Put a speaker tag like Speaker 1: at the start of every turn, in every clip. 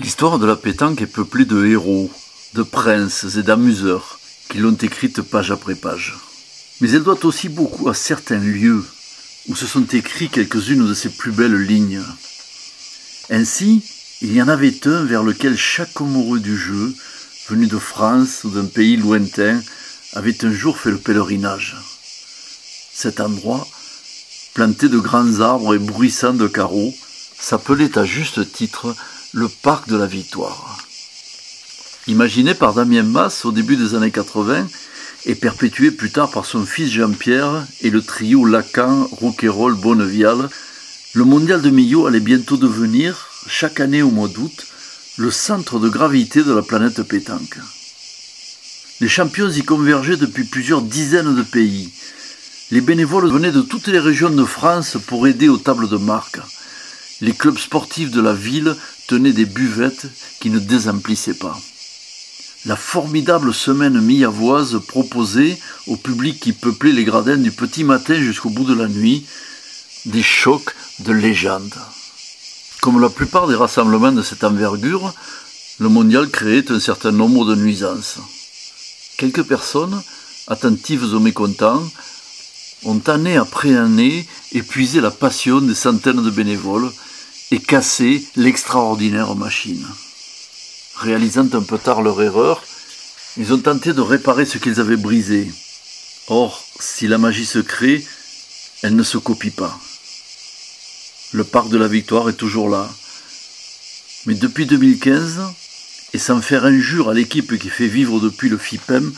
Speaker 1: L'histoire de la pétanque est peuplée de héros, de princes et d'amuseurs qui l'ont écrite page après page. Mais elle doit aussi beaucoup à certains lieux où se sont écrites quelques-unes de ses plus belles lignes. Ainsi, il y en avait un vers lequel chaque amoureux du jeu, venu de France ou d'un pays lointain, avait un jour fait le pèlerinage. Cet endroit, planté de grands arbres et bruissant de carreaux, s'appelait à juste titre le parc de la victoire. Imaginé par Damien Masse au début des années 80 et perpétué plus tard par son fils Jean-Pierre et le trio Lacan, Rouquayrol, Bonnevial, le mondial de Millau allait bientôt devenir, chaque année au mois d'août, le centre de gravité de la planète pétanque. Les champions y convergeaient depuis plusieurs dizaines de pays. Les bénévoles venaient de toutes les régions de France pour aider aux tables de marque. Les clubs sportifs de la ville des buvettes qui ne désemplissaient pas. La formidable semaine millavoise proposait au public qui peuplait les gradins du petit matin jusqu'au bout de la nuit des chocs de légende. Comme la plupart des rassemblements de cette envergure, le mondial créait un certain nombre de nuisances. Quelques personnes, attentives aux mécontents, ont année après année épuisé la passion des centaines de bénévoles et casser l'extraordinaire machine. Réalisant un peu tard leur erreur, ils ont tenté de réparer ce qu'ils avaient brisé. Or, si la magie se crée, elle ne se copie pas. Le parc de la victoire est toujours là. Mais depuis 2015, et sans faire injure à l'équipe qui fait vivre depuis le FIPEM,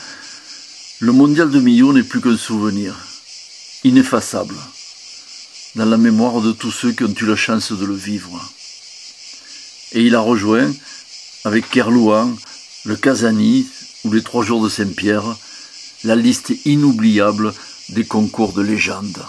Speaker 1: le mondial de Millau n'est plus qu'un souvenir, ineffaçable dans la mémoire de tous ceux qui ont eu la chance de le vivre. Et il a rejoint, avec Kerlouan, le Casani ou les Trois Jours de Saint-Pierre, la liste inoubliable des concours de légende.